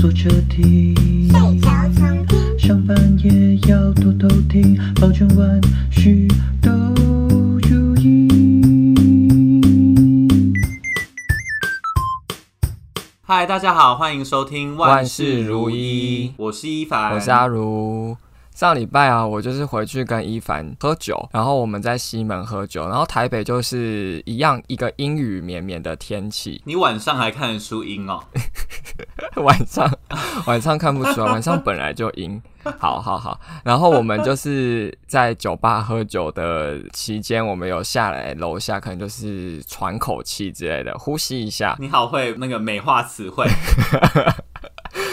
坐车听，睡着常听，上班也要多偷听，保证万事都如意。嗨，大家好，欢迎收听万事如意，如意我是一凡，我是阿如。上礼拜啊，我就是回去跟一凡喝酒，然后我们在西门喝酒，然后台北就是一样一个阴雨绵绵的天气。你晚上还看得出阴哦？晚上晚上看不出来，晚上本来就阴。好好好，然后我们就是在酒吧喝酒的期间，我们有下来楼下，可能就是喘口气之类的，呼吸一下。你好会那个美化词汇。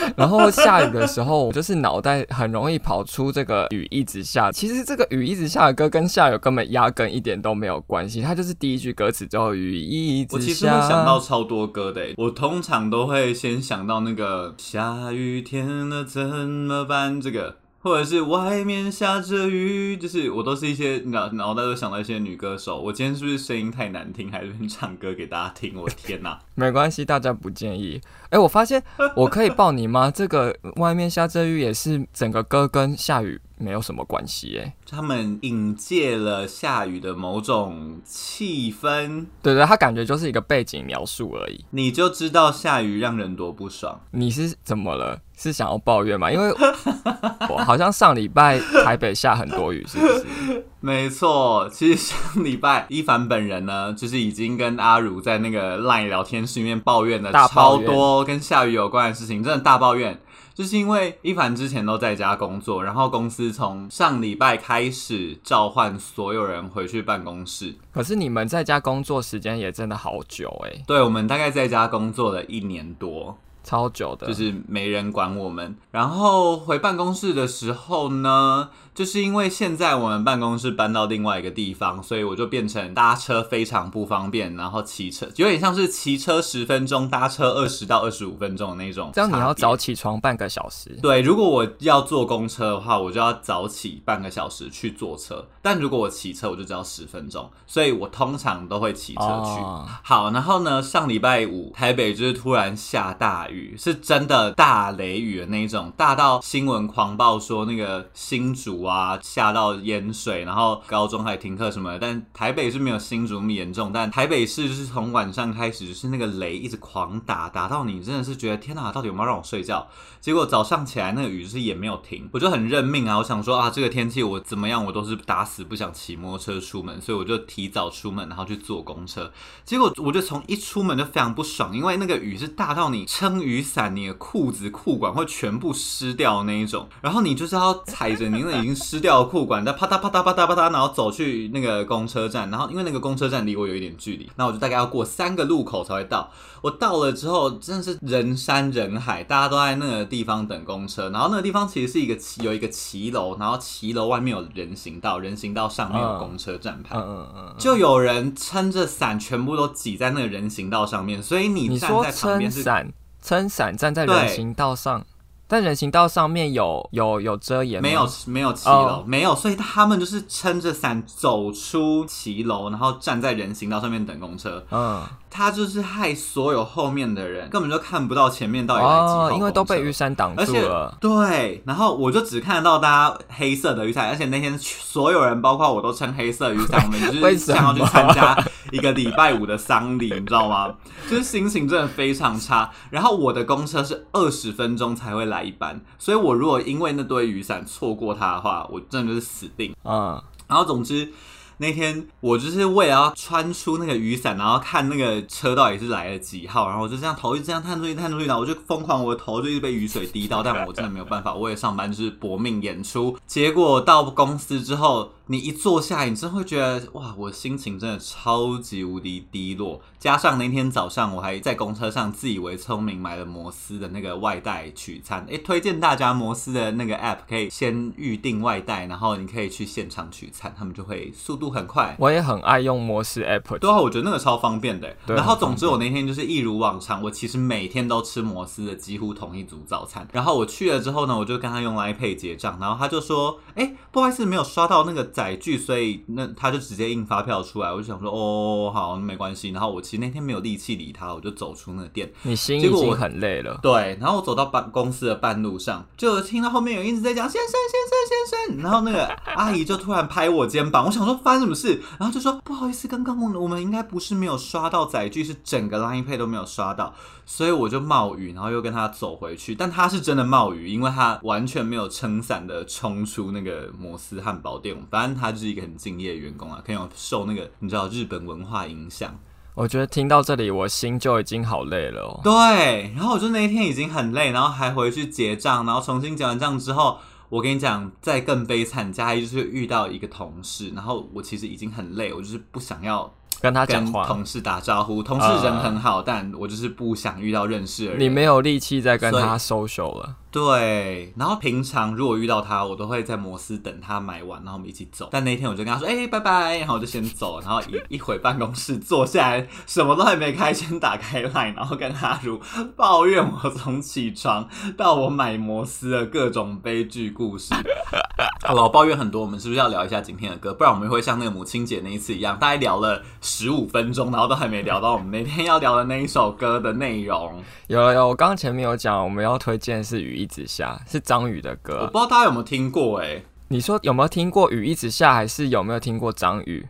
然后下雨的时候，我就是脑袋很容易跑出这个雨一直下。其实这个雨一直下的歌跟下雨根本压根一点都没有关系，它就是第一句歌词之后雨一直下。我其实会想到超多歌的，我通常都会先想到那个下雨天了怎么办这个。或者是外面下着雨，就是我都是一些脑脑袋都想到一些女歌手。我今天是不是声音太难听，还是唱歌给大家听？我天哪！没关系，大家不介意。哎、我发现我可以抱你吗？这个外面下着雨也是整个歌跟下雨没有什么关系哎。他们引介了下雨的某种气氛。对对，他感觉就是一个背景描述而已。你就知道下雨让人多不爽。你是怎么了？是想要抱怨吗？因为 我好像上礼拜台北下很多雨，是不是？没错，其实上礼拜一凡本人呢，就是已经跟阿如在那个 LINE 聊天室里面抱怨了超多跟下雨有关的事情，真的大抱怨。就是因为一凡之前都在家工作，然后公司从上礼拜开始召唤所有人回去办公室。可是你们在家工作时间也真的好久欸。对，我们大概在家工作了一年多。超久的，就是没人管我们。然后回办公室的时候呢，就是因为现在我们办公室搬到另外一个地方，所以我就变成搭车非常不方便，然后骑车有点像是骑车十分钟，搭车二十到二十五分钟的那种。这样你要早起床半个小时。对，如果我要坐公车的话，我就要早起半个小时去坐车。但如果我骑车，我就只要十分钟，所以我通常都会骑车去。Oh. 好，然后呢，上礼拜五台北就是突然下大雨。是真的大雷雨的那一种，大到新闻狂暴说那个新竹啊下到淹水，然后高中还停课什么的。但台北是没有新竹那么严重，但台北市就是从晚上开始就是那个雷一直狂打，打到你真的是觉得天哪，到底有没有让我睡觉？结果早上起来那个雨就是也没有停，我就很认命啊，我想说啊这个天气我怎么样我都是打死不想骑摩托车出门，所以我就提早出门，然后去坐公车。结果我就从一出门就非常不爽，因为那个雨是大到你撑雨伞，你的裤子裤管会全部湿掉那一种，然后你就是要踩着你那已经湿掉的裤管，再啪嗒啪嗒啪嗒啪嗒，然后走去那个公车站，然后因为那个公车站离我有一点距离，那我就大概要过三个路口才会到。我到了之后，真的是人山人海，大家都在那个地方等公车，然后那个地方其实是一个骑有一个骑楼，然后骑楼外面有人行道，人行道上面有公车站牌，嗯嗯，就有人撑着伞，全部都挤在那个人行道上面，所以你站在旁边是伞。撑伞站在人行道上，但人行道上面有有有遮掩，没有没有骑楼，没有，所以他们就是撑着伞走出骑楼，然后站在人行道上面等公车。嗯。他就是害所有后面的人根本就看不到前面到底来几号，哦，因为都被雨伞挡住了。对，然后我就只看得到大家黑色的雨伞，而且那天所有人，包括我都撑黑色雨伞，我们就是想要去参加一个礼拜五的丧礼，你知道吗？就是心情真的非常差。然后我的公车是二十分钟才会来一班，所以我如果因为那堆雨伞错过它的话，我真的就是死定。嗯，然后总之。那天我就是为了要穿出那个雨伞，然后看那个车到底是来了几号，然后我就这样头一直这样探出去探出去，然后我就疯狂，我的头就一直被雨水滴到，但我真的没有办法，我也上班就是搏命演出。结果到公司之后，你一坐下，你真会觉得哇，我心情真的超级无敌低落。加上那天早上我还在公车上自以为聪明买了摩斯的那个外带取餐，诶，推荐大家摩斯的那个 app 可以先预定外带，然后你可以去现场取餐，他们就会速度。很快。我也很爱用摩斯 app。对啊，我觉得那个超方便的。对。然后总之我那天就是一如往常，我其实每天都吃摩斯的几乎同一组早餐。然后我去了之后呢，我就跟他用 Line Pay 结账，然后他就说：“哎，不好意思，没有刷到那个载具，所以那他就直接印发票出来。”我就想说：“哦，好，没关系。”然后我其实那天没有力气理他，我就走出那个店。你心已经很累了。对。然后我走到办公司的半路上，就听到后面有一直在讲：“先生，先生，先生。”然后那个阿姨就突然拍我肩膀，我想说发生什么事，然后就说：“不好意思，刚刚我我们应该不是没有刷到载具，是整个 Line Pay 都没有刷到。”所以我就冒雨，然后又跟他走回去。但他是真的冒雨，因为他完全没有撑伞的冲出那个摩斯汉堡店。反正他就是一个很敬业的员工啊，可能有受那个你知道日本文化影响。我觉得听到这里，我心就已经好累了哦。对，然后我就那一天已经很累，然后还回去结账，然后重新结完账之后，我跟你讲，再更悲惨，加一就是遇到一个同事，然后我其实已经很累，我就是不想要。跟他讲话，同事打招呼，同事人很好，uh, 但我就是不想遇到认识的人。你没有力气再跟他 social 了。对，然后平常如果遇到他，我都会在摩斯等他买完，然后我们一起走。但那天我就跟他说：“哎、拜拜。”然后我就先走，然后一 一回办公室坐下来，什么都还没开，先打开麦然后跟他如抱怨我从起床到我买摩斯的各种悲剧故事。好了，我抱怨很多，我们是不是要聊一下今天的歌？不然我们会像那个母亲节那一次一样，大概聊了十五分钟，然后都还没聊到我们那天要聊的那一首歌的内容。有有，我刚前面有讲，我们要推荐是雨一直下，是张宇的歌。我不知道大家有没有听过、欸？哎，你说有没有听过雨一直下，还是有没有听过张宇？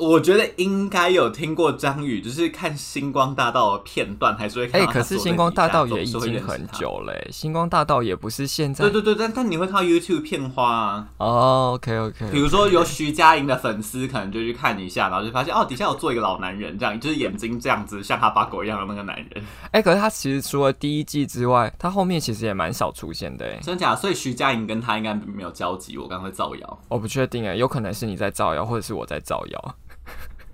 我觉得应该有听过张宇，就是看《星光大道》的片段，还是会看。哎、欸，可是《星光大道》也已经很久了，《星光大道》也不是现在。对对对，但但你会看到 YouTube 片花啊。哦、oh,，OK OK。比如说有徐佳莹的粉丝，可能就去看一下，然后就发现哦，底下有坐一个老男人，这样就是眼睛这样子，像哈巴狗一样的那个男人。哎、欸，可是他其实除了第一季之外，他后面其实也蛮少出现的。哎，真假？所以徐佳莹跟他应该没有交集。我刚刚会造谣，我不确定哎，有可能是你在造谣，或者是我在造谣。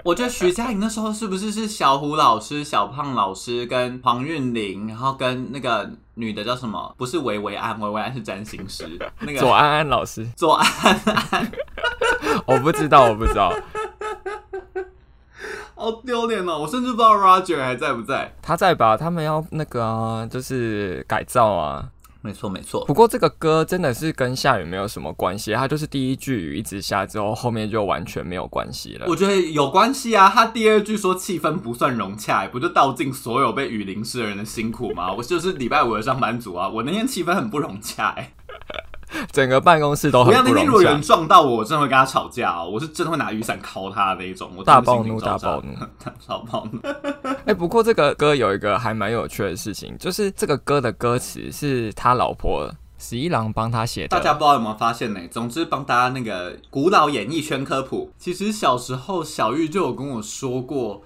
我觉得徐佳莹那时候是不是是小虎老师、小胖老师跟黄韵玲，然后跟那个女的叫什么？不是维维安，维维安是占星师。那个左安安老师，左安安，我不知道，我不知道，好丢脸哦！我甚至不知道 Roger 还在不在。他在吧？他们要那个啊，就是改造啊。没错没错，不过这个歌真的是跟下雨没有什么关系，它就是第一句雨一直下之后，后面就完全没有关系了。我觉得有关系啊，他第二句说气氛不算融洽，不就道尽所有被雨淋湿的人的辛苦吗？我就是礼拜五的上班族啊，我那天气氛很不融洽哎。整个办公室都很不融洽。那天如果有人撞到我，我真的会跟他吵架哦。我是真的会拿雨伞敲他的那一种。我大 暴怒，大暴怒，大暴怒。哎、欸，不过这个歌有一个还蛮有趣的事情，就是这个歌的歌词是他老婆十一郎帮他写的。大家不知道有没有发现呢？总之帮大家那个古老演艺圈科普。其实小时候小玉就有跟我说过。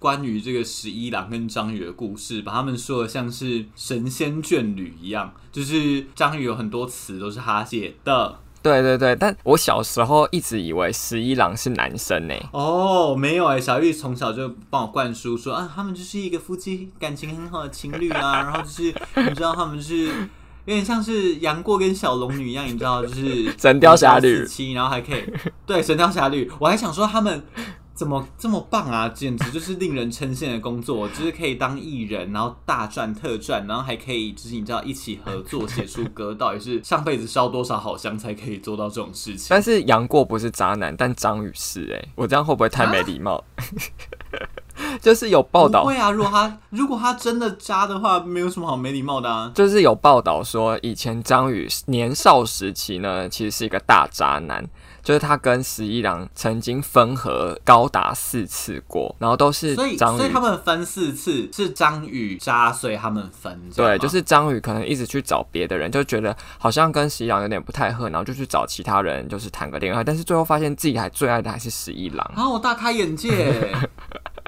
关于这个十一郎跟章鱼的故事，把他们说的像是神仙眷侣一样，就是章鱼有很多词都是他写的。对对对，但我小时候一直以为十一郎是男生呢。哦，没有哎，小玉从小就帮我灌输说啊，他们就是一个夫妻感情很好的情侣啊，然后就是 你知道他们就是有点像是杨过跟小龙女一样，你知道就是神雕侠侣，然后还可以对神雕侠侣，我还想说他们。怎么这么棒啊！简直就是令人称羡的工作，就是可以当艺人，然后大赚特赚，然后还可以就是你知道一起合作写出歌，到底是上辈子烧多少好香才可以做到这种事情？但是杨过不是渣男，但张宇是哎、欸，我这样会不会太没礼貌？啊、就是有报道，会啊，如果他如果他真的渣的话，没有什么好没礼貌的啊。就是有报道说，以前张宇年少时期呢，其实是一个大渣男。就是他跟十一郎曾经分合高达四次过，然后都是张宇，所以他们分四次是张宇渣，所以他们分。对，就是张宇可能一直去找别的人，就觉得好像跟十一郎有点不太合，然后就去找其他人，就是谈个恋爱，但是最后发现自己还最爱的还是十一郎。啊，我大开眼界。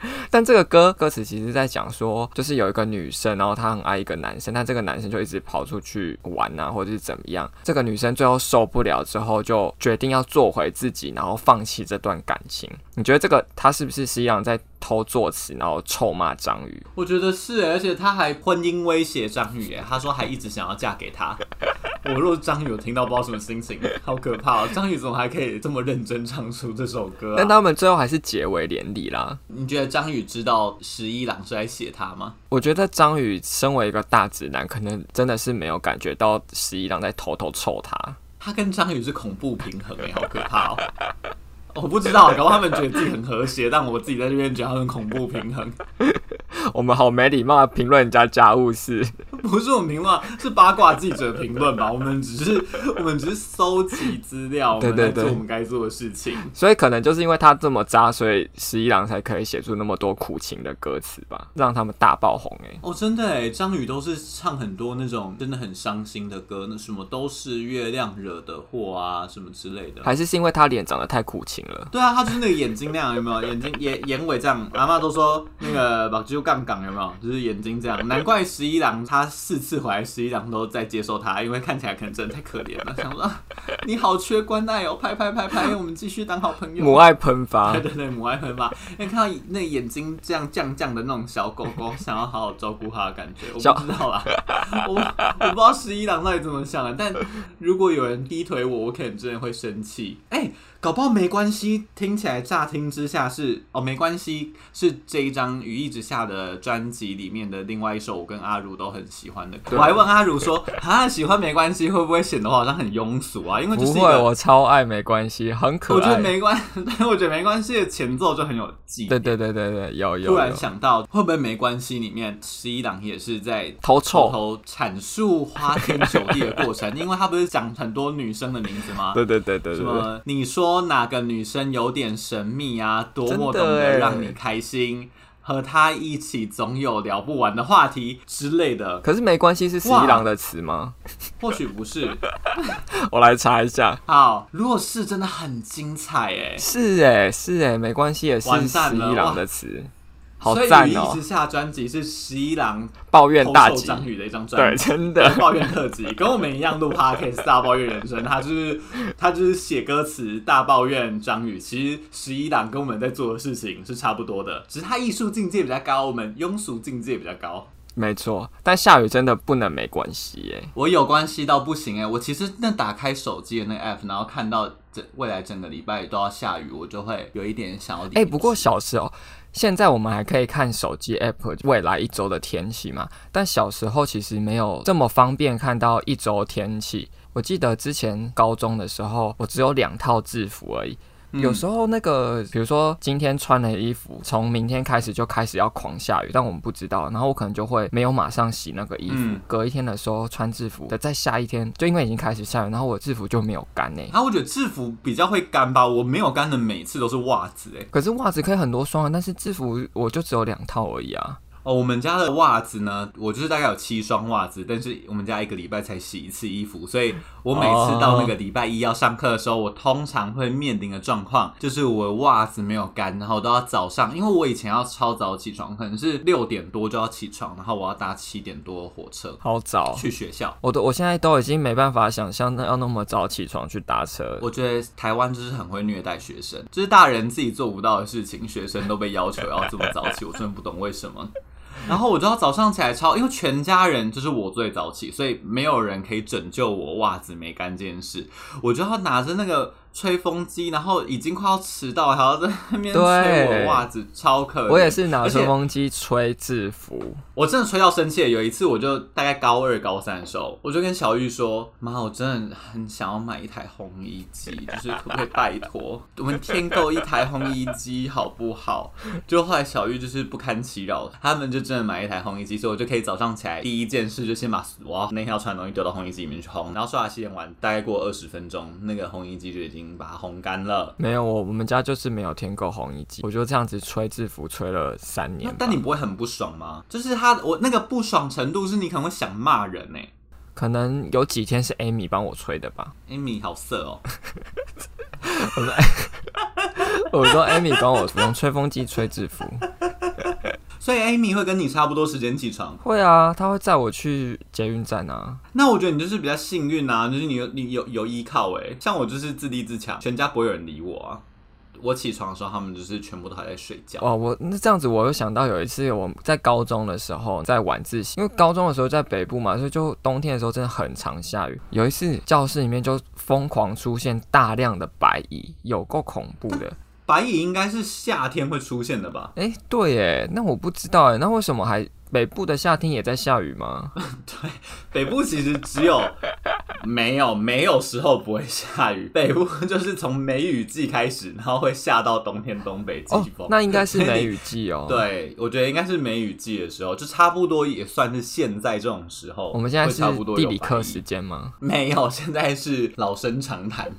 但这个歌歌词其实在讲说，就是有一个女生，然后她很爱一个男生，但这个男生就一直跑出去玩啊，或者是怎么样。这个女生最后受不了之后，就决定要做回自己，然后放弃这段感情。你觉得这个他是不是实际上在偷作词，然后臭骂张宇？我觉得是，而且他还婚姻威胁张宇，哎，他说还一直想要嫁给他。我若是张宇，我听到不知道什么心情，好可怕哦！张宇怎么还可以这么认真唱出这首歌啊？但他们最后还是结为连理啦。你觉得张宇知道十一郎是在写他吗？我觉得张宇身为一个大直男，可能真的是没有感觉到十一郎在偷偷臭他。他跟张宇是恐怖平衡哎，好可怕哦！我不知道，搞不好他们觉得自己很和谐，但我自己在这边觉得他们恐怖平衡。我们好没礼貌，评论人家家务事。不是我们评论，是八卦记者评论吧？我们只是我们只是搜集资料，对对对，我们在做我们该做的事情。所以可能就是因为他这么渣，所以十一郎才可以写出那么多苦情的歌词吧，让他们大爆红哎、欸！哦，真的哎，张宇都是唱很多那种真的很伤心的歌，那什么都是月亮惹的祸啊，什么之类的。还是是因为他脸长得太苦情了？对啊，他就是那个眼睛那样，有没有？眼睛眼眼尾这样，阿妈都说那个把就杠杠有没有？就是眼睛这样，难怪十一郎他。四次回来，十一郎都在接受他，因为看起来可能真的太可怜了。想说你好缺关爱哦，拍拍拍拍，我们继续当好朋友。母爱喷发，对对对，母爱喷发。因为看到那眼睛这样犟犟的那种小狗狗，想要好好照顾它的感觉，我不知道啦。我我不知道十一郎到底怎么想的，但如果有人低腿我，我可能真的会生气。哎、欸。搞不好没关系，听起来乍听之下是哦，没关系，是这一张《语意之下》的专辑里面的另外一首，我跟阿如都很喜欢的歌。我还问阿如说：“啊，喜欢没关系，会不会显得我好像很庸俗啊？”因为就是不会，我 超爱没关系，很可爱。我觉得没关，但 我觉得没关系的前奏就很有记忆。对对对对对，有有，突然想到，会不会没关系里面十一档也是在偷臭、偷阐述花天酒地的过程？因为他不是讲很多女生的名字吗？对对对对对，什么你说。说哪个女生有点神秘啊？多么懂得让你开心，和她一起总有聊不完的话题之类的。可是没关系，是十一郎的词吗？或许不是，我来查一下。好，如果是真的很精彩哎，是哎是哎，没关系也是十一郎的词。好赞哦！所以语意之下专辑是十一郎抱怨大吉张宇的一张专辑，对，真的抱怨特辑，跟我们一样录 Podcast 大抱怨人生。他就是他就是写歌词大抱怨张宇。其实十一郎跟我们在做的事情是差不多的，只是他艺术境界比较高，我们庸俗境界比较高。没错，但下雨真的不能没关系耶。我有关系到不行哎！我其实那打开手机的那个 app，然后看到这未来整个礼拜都要下雨，我就会有一点想要。哎，不过小时候。现在我们还可以看手机 app 未来一周的天气嘛？但小时候其实没有这么方便看到一周天气。我记得之前高中的时候，我只有两套制服而已。有时候那个，比如说今天穿的衣服，从明天开始就开始要狂下雨，但我们不知道，然后我可能就会没有马上洗那个衣服，嗯、隔一天的时候穿制服的，在下一天，就因为已经开始下雨，然后我制服就没有干呢。啊，我觉得制服比较会干吧，我没有干的每次都是袜子哎，可是袜子可以很多双啊，但是制服我就只有两套而已啊。哦，我们家的袜子呢，我就是大概有七双袜子，但是我们家一个礼拜才洗一次衣服，所以我每次到那个礼拜一要上课的时候，我通常会面临的状况就是我的袜子没有干，然后都要早上，因为我以前要超早起床，可能是六点多就要起床，然后我要搭七点多的火车，好早去学校。我都我现在都已经没办法想象要那么早起床去搭车。我觉得台湾就是很会虐待学生，就是大人自己做不到的事情，学生都被要求要这么早起，我真的不懂为什么。然后我就要早上起来抄，因为全家人就是我最早起，所以没有人可以拯救我袜子没干这件事，我就要拿着那个。吹风机，然后已经快要迟到，还要在那边吹我的袜子，超可怜。我也是拿吹风机吹制服，我真的吹到生气了。有一次，我就大概高二、高三的时候，我就跟小玉说：“妈，我真的很想要买一台烘衣机，就是可不可以拜托我们添购一台烘衣机好不好？”就后来小玉就是不堪其扰，他们就真的买一台烘衣机，所以我就可以早上起来第一件事就先把我要那天要穿的东西丢到烘衣机里面去烘，然后刷牙洗脸完，大概过二十分钟，那个烘衣机就已经。把它烘干了。没有，我我们家就是没有添购烘衣机，我就这样子吹制服吹了三年。但你不会很不爽吗？就是他，我那个不爽程度是你可能会想骂人呢。可能有几天是 Amy 帮我吹的吧。Amy 好色哦。我说，我说 Amy 帮我用吹风机吹制服。所以 Amy 会跟你差不多时间起床？会啊，她会载我去捷运站啊。那我觉得你就是比较幸运啊，就是你有你有有依靠哎、欸。像我就是自立自强，全家不会有人理我啊。我起床的时候，他们就是全部都还在睡觉。哦，我那这样子，我又想到有一次我在高中的时候在晚自习，因为高中的时候在北部嘛，所以就冬天的时候真的很常下雨。有一次教室里面就疯狂出现大量的白蚁，有够恐怖的。白蚁应该是夏天会出现的吧？哎，对耶，那我不知道哎，那为什么还？北部的夏天也在下雨吗？对，北部其实只有没有没有时候不会下雨，北部就是从梅雨季开始，然后会下到冬天东北季风。哦，那应该是梅雨季哦。对，我觉得应该是梅雨季的时候，就差不多也算是现在这种时候。我们现在是地理课时间吗？没有，现在是老生常谈。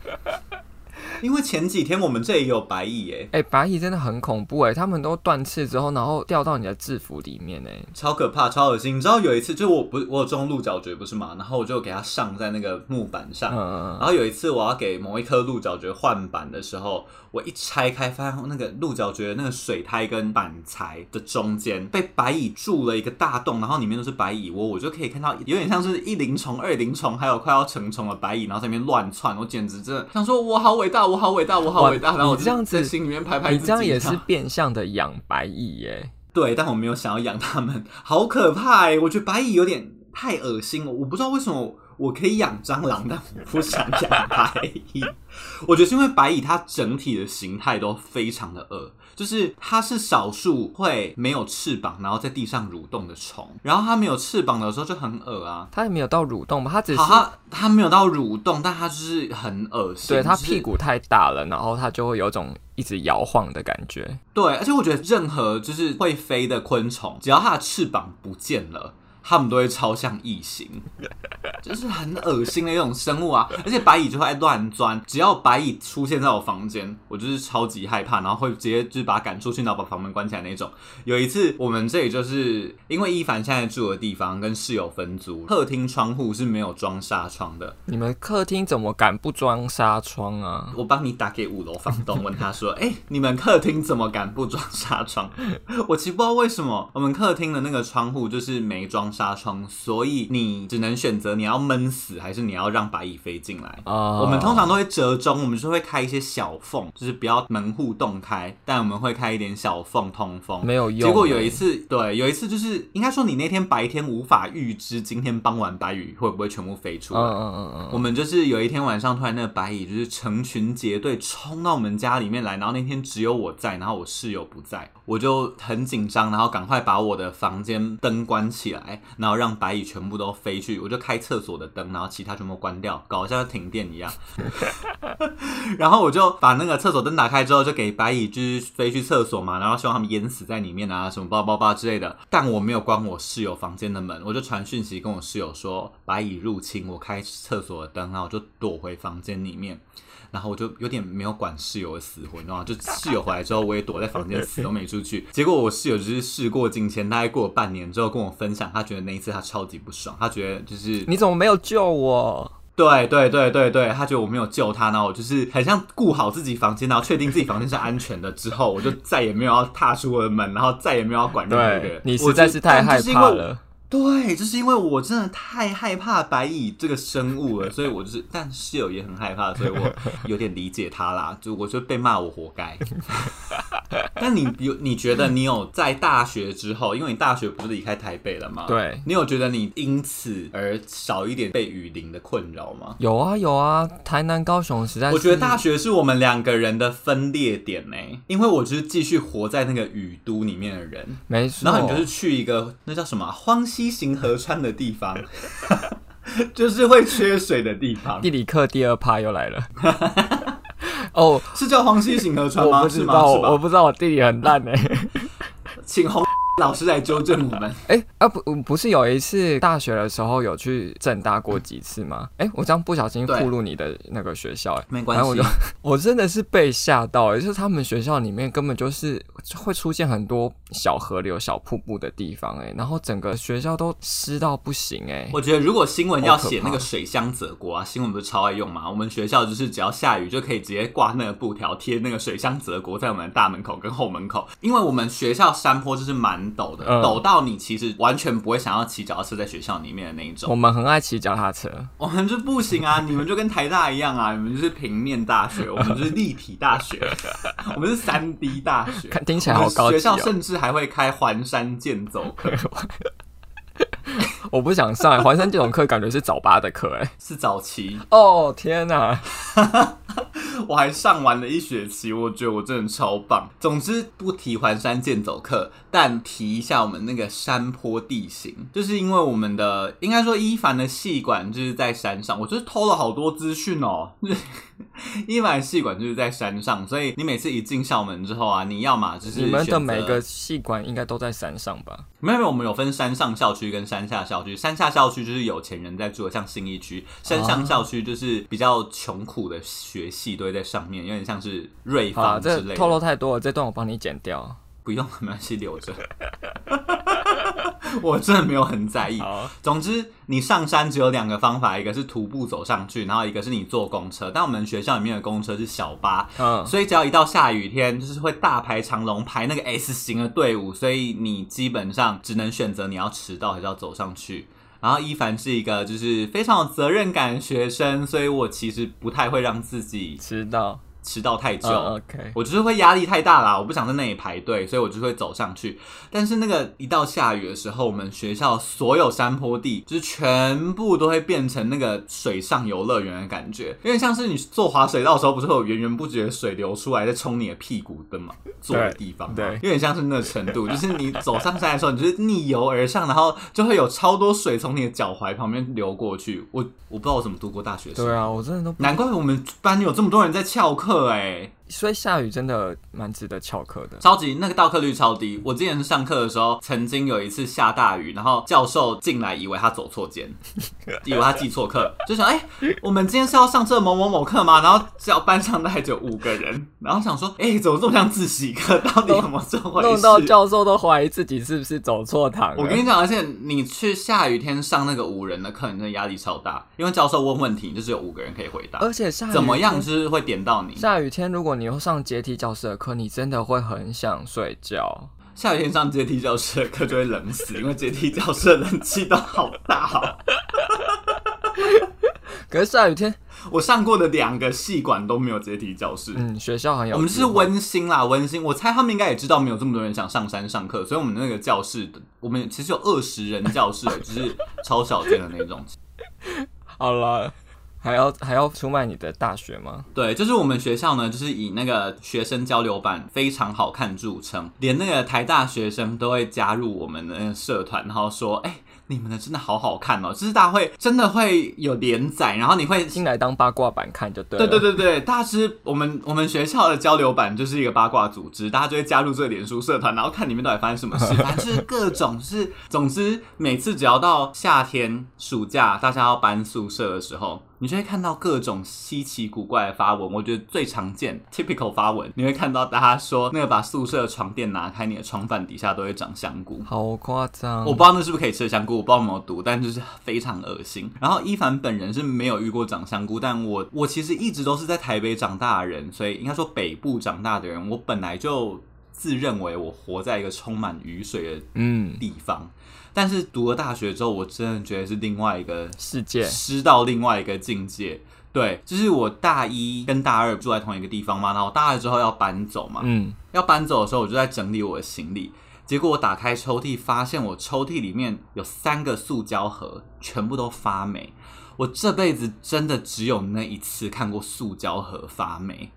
因为前几天我们这里也有白蚁哎，哎、欸，白蚁真的很恐怖哎，他们都断翅之后，然后掉到你的制服里面哎，超可怕，超恶心。你知道有一次，就我不我有种鹿角蕨不是嘛？然后我就给它上在那个木板上，嗯嗯，然后有一次我要给某一颗鹿角蕨换板的时候，我一拆开发现那个鹿角蕨的那个水苔跟板材的中间被白蚁蛀了一个大洞，然后里面都是白蚁窝，我就可以看到有点像是一灵虫、二灵虫，还有快要成虫的白蚁，然后在那边乱窜，我简直真的想说，我好伟大。我好伟大，我好伟大！然后我这样子心里面拍拍自己，你这样也是变相的养白蚁耶？对，但我没有想要养它们，好可怕哎！我觉得白蚁有点太恶心了，我不知道为什么。我可以养蟑螂，但我不想养白蚁。我觉得是因为白蚁它整体的形态都非常的恶，就是它是少数会没有翅膀，然后在地上蠕动的虫。然后它没有翅膀的时候就很恶啊。它也没有到蠕动吧？它只是它它没有到蠕动，但它就是很恶心。对，它屁股太大了，然后它就会有种一直摇晃的感觉。对，而且我觉得任何就是会飞的昆虫，只要它的翅膀不见了。他们都会超像异形，就是很恶心的一种生物啊！而且白蚁就会乱钻，只要白蚁出现在我房间，我就是超级害怕，然后会直接就是把它赶出去，然后把房门关起来那种。有一次，我们这里就是因为一凡现在住的地方跟室友分租，客厅窗户是没有装纱窗的。你们客厅怎么敢不装纱窗啊？我帮你打给五楼房东，问他说：“哎、欸，你们客厅怎么敢不装纱窗？” 我其实不知道为什么，我们客厅的那个窗户就是没装。纱窗，所以你只能选择你要闷死，还是你要让白蚁飞进来。Uh, 我们通常都会折中，我们就会开一些小缝，就是不要门户洞开，但我们会开一点小缝通风。没有用。结果有一次，对，有一次就是应该说你那天白天无法预知今天傍晚白蚁会不会全部飞出来。嗯嗯嗯。我们就是有一天晚上，突然那个白蚁就是成群结队冲到我们家里面来，然后那天只有我在，然后我室友不在，我就很紧张，然后赶快把我的房间灯关起来。然后让白蚁全部都飞去，我就开厕所的灯，然后其他全部关掉，搞得像停电一样。然后我就把那个厕所灯打开之后，就给白蚁就是飞去厕所嘛，然后希望他们淹死在里面啊，什么包包包之类的。但我没有关我室友房间的门，我就传讯息跟我室友说白蚁入侵，我开厕所的灯，然后我就躲回房间里面。然后我就有点没有管室友的死活，你知道吗？就 室友回来之后，我也躲在房间死都没出去。结果我室友就是事过境迁，大概过了半年之后跟我分享，他觉得那一次他超级不爽，他觉得就是你怎么没有救我？对对对对对，他觉得我没有救他，然后我就是很像顾好自己房间，然后确定自己房间是安全的之后，我就再也没有要踏出我的门，然后再也没有要管任何人。你实在是太害怕了。对，就是因为我真的太害怕白蚁这个生物了，所以我就是，但室友也很害怕，所以我有点理解他啦。就我就被骂，我活该。但你有你觉得你有在大学之后，因为你大学不是离开台北了吗？对，你有觉得你因此而少一点被雨淋的困扰吗？有啊有啊，台南高雄实在是，我觉得大学是我们两个人的分裂点呢，因为我就是继续活在那个雨都里面的人，没错。然后你就是去一个那叫什么荒西行河川的地方，就是会缺水的地方。地理课第二趴又来了。哦，是叫黄溪型河川吗？我不知道，我，我不知道，我地理很烂哎，请红老师来纠正我们。哎、欸、啊不不是有一次大学的时候有去正大过几次吗？哎、欸，我这样不小心暴露你的那个学校哎，没关系，我 我真的是被吓到，就是他们学校里面根本就是会出现很多小河流、小瀑布的地方，哎，然后整个学校都湿到不行，哎。我觉得如果新闻要写那个水乡泽国啊，新闻不是超爱用吗？我们学校就是只要下雨就可以直接挂那个布条贴那个水乡泽国在我们的大门口跟后门口，因为我们学校山坡就是蛮陡的，嗯、陡到你其实完全不会想要骑脚踏车在学校里面的那一种。我们很爱骑脚踏车，我们就不行啊！你们就跟台大一样啊，你们就是平面大学，我们就是立体大学，我们是三 D 大学，看听起来好高级、哦、学校甚至还会开环山健走课。我不想上环山这种课，感觉是早八的课，哎，是早期哦！天哪，我还上完了一学期，我觉得我真的超棒。总之不提环山健走课，但提一下我们那个山坡地形，就是因为我们的应该说伊凡的系馆就是在山上，我就是偷了好多资讯哦。伊凡系馆就是在山上，所以你每次一进校门之后啊，你要嘛就是你们的每个系馆应该都在山上吧？没有没有，我们有分山上校区跟山下校区。山下校区就是有钱人在住的，像信义区；山上校区就是比较穷苦的学系都会在上面，有点像是瑞芳之类的。这透露太多了，这段我帮你剪掉。不用，没关系，留着。我真的没有很在意。好总之，你上山只有两个方法，一个是徒步走上去，然后一个是你坐公车。但我们学校里面的公车是小巴，嗯，所以只要一到下雨天，就是会大排长龙，排那个 S 型的队伍，所以你基本上只能选择你要迟到还是要走上去。然后一凡是一个就是非常有责任感的学生，所以我其实不太会让自己迟到。迟到太久，uh. 我就是会压力太大啦，我不想在那里排队，所以我就会走上去。但是那个一到下雨的时候，我们学校所有山坡地就是全部都会变成那个水上游乐园的感觉，有点像是你坐滑水道的时候，不是会有源源不绝的水流出来在冲你的屁股的嘛？坐的地方，对，有点像是那个程度，就是你走上山的时候，你就是逆游而上，然后就会有超多水从你的脚踝旁边流过去。我我不知道我怎么度过大学生，对啊，我真的都难怪我们班有这么多人在翘课。对，所以下雨真的蛮值得翘课的，超级那个到课率超低。我之前上课的时候，曾经有一次下大雨，然后教授进来以为他走错间，以为他记错课，就想哎、欸，我们今天是要上这某某某课吗？然后教班上大概只有五个人，然后想说哎、欸，怎么这么像自习课？到底怎么这回事？弄到教授都怀疑自己是不是走错堂。我跟你讲，而且你去下雨天上那个五人的课，你真的压力超大，因为教授问问题，就是有五个人可以回答，而且下雨怎么样就是会点到你。下雨天，如果你又上阶梯教室的课，你真的会很想睡觉。下雨天上阶梯教室的课就会冷死，因为阶梯教室的冷气都好大哦。可是下雨天，我上过的两个系馆都没有阶梯教室。嗯，学校很有，我们是温馨啦，温馨。我猜他们应该也知道没有这么多人想上山上课，所以我们那个教室的，我们其实有二十人教室，就是超小间的那种。好了。还要还要出卖你的大学吗？对，就是我们学校呢，就是以那个学生交流版非常好看著称，连那个台大学生都会加入我们的那个社团，然后说：“哎、欸，你们的真的好好看哦！”就是大家会真的会有连载，然后你会进来当八卦版看就对。对对对对，大家是我们我们学校的交流版就是一个八卦组织，大家就会加入这个脸书社团，然后看里面到底发生什么事，反正就是各种，是总之每次只要到夏天暑假，大家要搬宿舍的时候。你就会看到各种稀奇古怪的发文，我觉得最常见 typical 发文，你会看到大家说那个把宿舍的床垫拿开，你的床板底下都会长香菇，好夸张！我不知道那是不是可以吃的香菇，我不知道有没有毒，但就是非常恶心。然后伊凡本人是没有遇过长香菇，但我我其实一直都是在台北长大的人，所以应该说北部长大的人，我本来就自认为我活在一个充满雨水的嗯地方。嗯但是读了大学之后，我真的觉得是另外一个世界，湿到另外一个境界。对，就是我大一跟大二住在同一个地方嘛，然后大二之后要搬走嘛，嗯，要搬走的时候，我就在整理我的行李，结果我打开抽屉，发现我抽屉里面有三个塑胶盒，全部都发霉。我这辈子真的只有那一次看过塑胶盒发霉。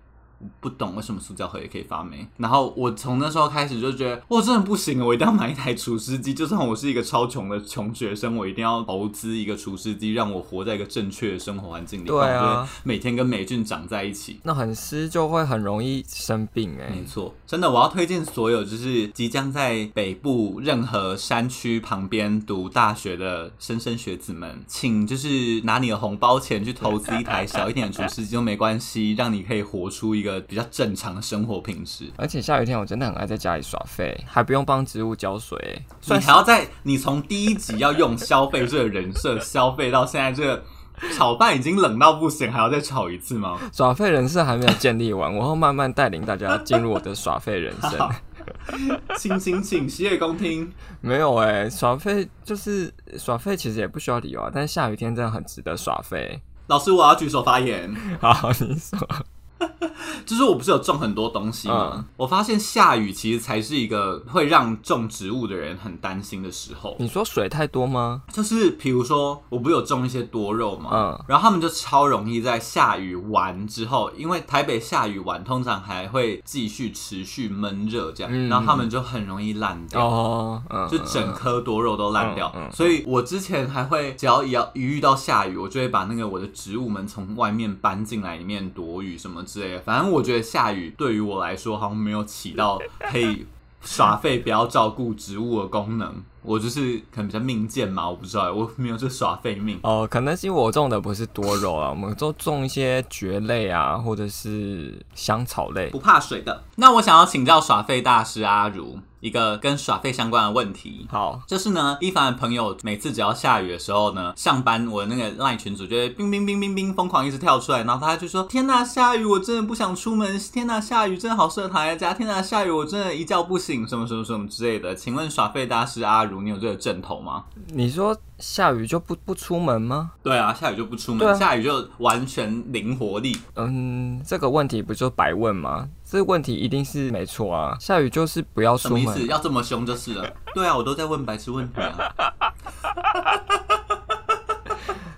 不懂为什么塑胶盒也可以发霉，然后我从那时候开始就觉得，哇真的不行，我一定要买一台除湿机。就算我是一个超穷的穷学生，我一定要投资一个除湿机，让我活在一个正确的生活环境里。对啊，每天跟霉菌长在一起，那很湿就会很容易生病哎。没错，真的，我要推荐所有就是即将在北部任何山区旁边读大学的莘莘学子们，请就是拿你的红包钱去投资一台小一点的除湿机都没关系，让你可以活出一个。个比较正常的生活品质。而且下雨天我真的很爱在家里耍废，还不用帮植物浇水。所以还要在你从第一集要用消费这个人设消费到现在这个炒饭已经冷到不行，还要再炒一次吗？耍废人设还没有建立完，我会慢慢带领大家进入我的耍废人生。请请请，洗耳恭听。没有哎、欸，耍废就是耍废，其实也不需要理由啊。但是下雨天真的很值得耍废。老师，我要举手发言。好，你说。就是我不是有种很多东西吗？嗯、我发现下雨其实才是一个会让种植物的人很担心的时候。你说水太多吗？就是比如说，我不是有种一些多肉嘛，嗯，然后他们就超容易在下雨完之后，因为台北下雨完通常还会继续持续闷热这样，嗯、然后他们就很容易烂掉，哦，嗯、就整颗多肉都烂掉。所以我之前还会只要一要一遇到下雨，我就会把那个我的植物们从外面搬进来里面躲雨什么之类的，反正。我觉得下雨对于我来说好像没有起到 可以耍废、不要照顾植物的功能。我就是可能比较命贱嘛，我不知道，我没有这耍废命。哦，可能是因为我种的不是多肉啊，我们都种一些蕨类啊，或者是香草类，不怕水的。那我想要请教耍废大师阿如。一个跟耍废相关的问题，好，就是呢，一凡的朋友每次只要下雨的时候呢，上班我的那个 LINE 群主就会冰冰冰冰冰疯狂一直跳出来，然后他就说：天呐，下雨我真的不想出门，天呐，下雨真的好适合躺在家，天呐，下雨我真的一觉不醒，什么什么什么之类的。请问耍废大师阿如，你有这个阵头吗？你说下雨就不不出门吗？对啊，下雨就不出门，啊、下雨就完全零活力。嗯，这个问题不就白问吗？这个问题一定是没错啊！下雨就是不要出门，什么意思？要这么凶就是了。对啊，我都在问白痴问题啊。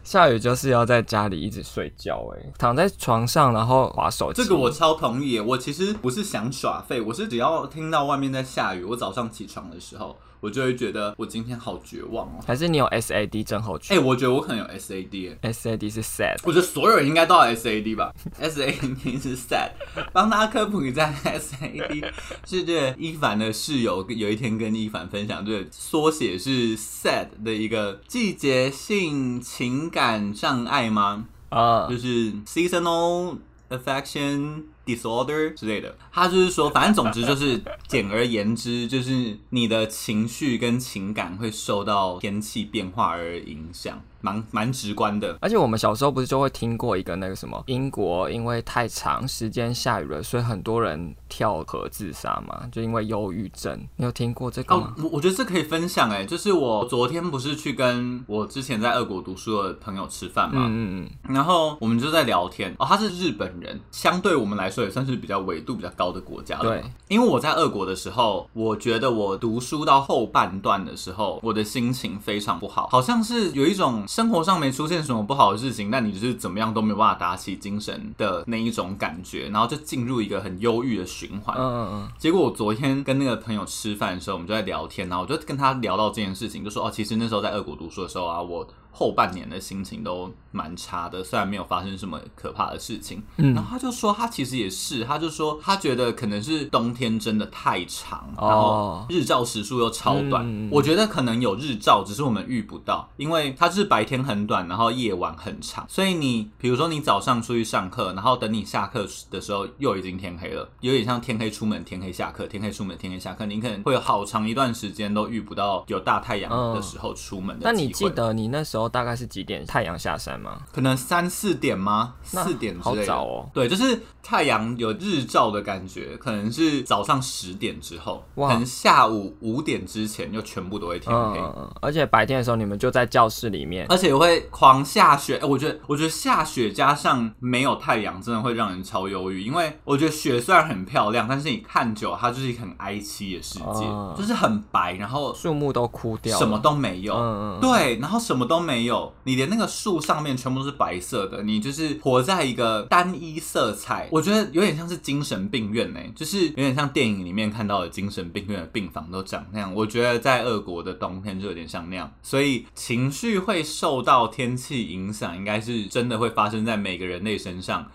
下雨就是要在家里一直睡觉，哎，躺在床上然后滑手机。这个我超同意。我其实不是想耍废，我是只要听到外面在下雨，我早上起床的时候。我就会觉得我今天好绝望哦。还是你有 SAD 症候群？哎、欸，我觉得我可能有 SAD。SAD 是 sad。我觉得所有人应该都有 SAD 吧？SAD 是 sad。帮大家科普一下，SAD 是这一凡的室友有一天跟一凡分享，这个缩写是 sad 的一个季节性情感障碍吗？啊，uh. 就是 seasonal affection。Disorder 之类的，他就是说，反正总之就是，简而言之，就是你的情绪跟情感会受到天气变化而影响。蛮蛮直观的，而且我们小时候不是就会听过一个那个什么，英国因为太长时间下雨了，所以很多人跳河自杀嘛，就因为忧郁症。你有听过这个吗？哦，我觉得这可以分享哎，就是我昨天不是去跟我之前在俄国读书的朋友吃饭嘛，嗯嗯嗯，然后我们就在聊天哦，他是日本人，相对我们来说也算是比较纬度比较高的国家了。对，因为我在俄国的时候，我觉得我读书到后半段的时候，我的心情非常不好，好像是有一种。生活上没出现什么不好的事情，但你就是怎么样都没有办法打起精神的那一种感觉，然后就进入一个很忧郁的循环。嗯嗯嗯。结果我昨天跟那个朋友吃饭的时候，我们就在聊天，然后我就跟他聊到这件事情，就说哦，其实那时候在俄国读书的时候啊，我。后半年的心情都蛮差的，虽然没有发生什么可怕的事情。嗯，然后他就说他其实也是，他就说他觉得可能是冬天真的太长，然后日照时数又超短。嗯，我觉得可能有日照，只是我们遇不到，因为它是白天很短，然后夜晚很长。所以你比如说你早上出去上课，然后等你下课的时候又已经天黑了，有点像天黑出门，天黑下课，天黑出门，天黑下课。你可能会有好长一段时间都遇不到有大太阳的时候出门的。那你记得你那时候？大概是几点太阳下山吗？可能三四点吗？四点之类的。好早哦。对，就是太阳有日照的感觉，可能是早上十点之后，可能下午五点之前就全部都会天黑。嗯，而且白天的时候你们就在教室里面，而且会狂下雪。我觉得，我觉得下雪加上没有太阳，真的会让人超忧郁。因为我觉得雪虽然很漂亮，但是你看久，它就是一个很哀凄的世界，嗯、就是很白，然后树木都枯掉，什么都没有。嗯嗯。对，然后什么都没有。没有，你连那个树上面全部都是白色的，你就是活在一个单一色彩，我觉得有点像是精神病院呢，就是有点像电影里面看到的精神病院的病房都长那样。我觉得在俄国的冬天就有点像那样，所以情绪会受到天气影响，应该是真的会发生在每个人类身上。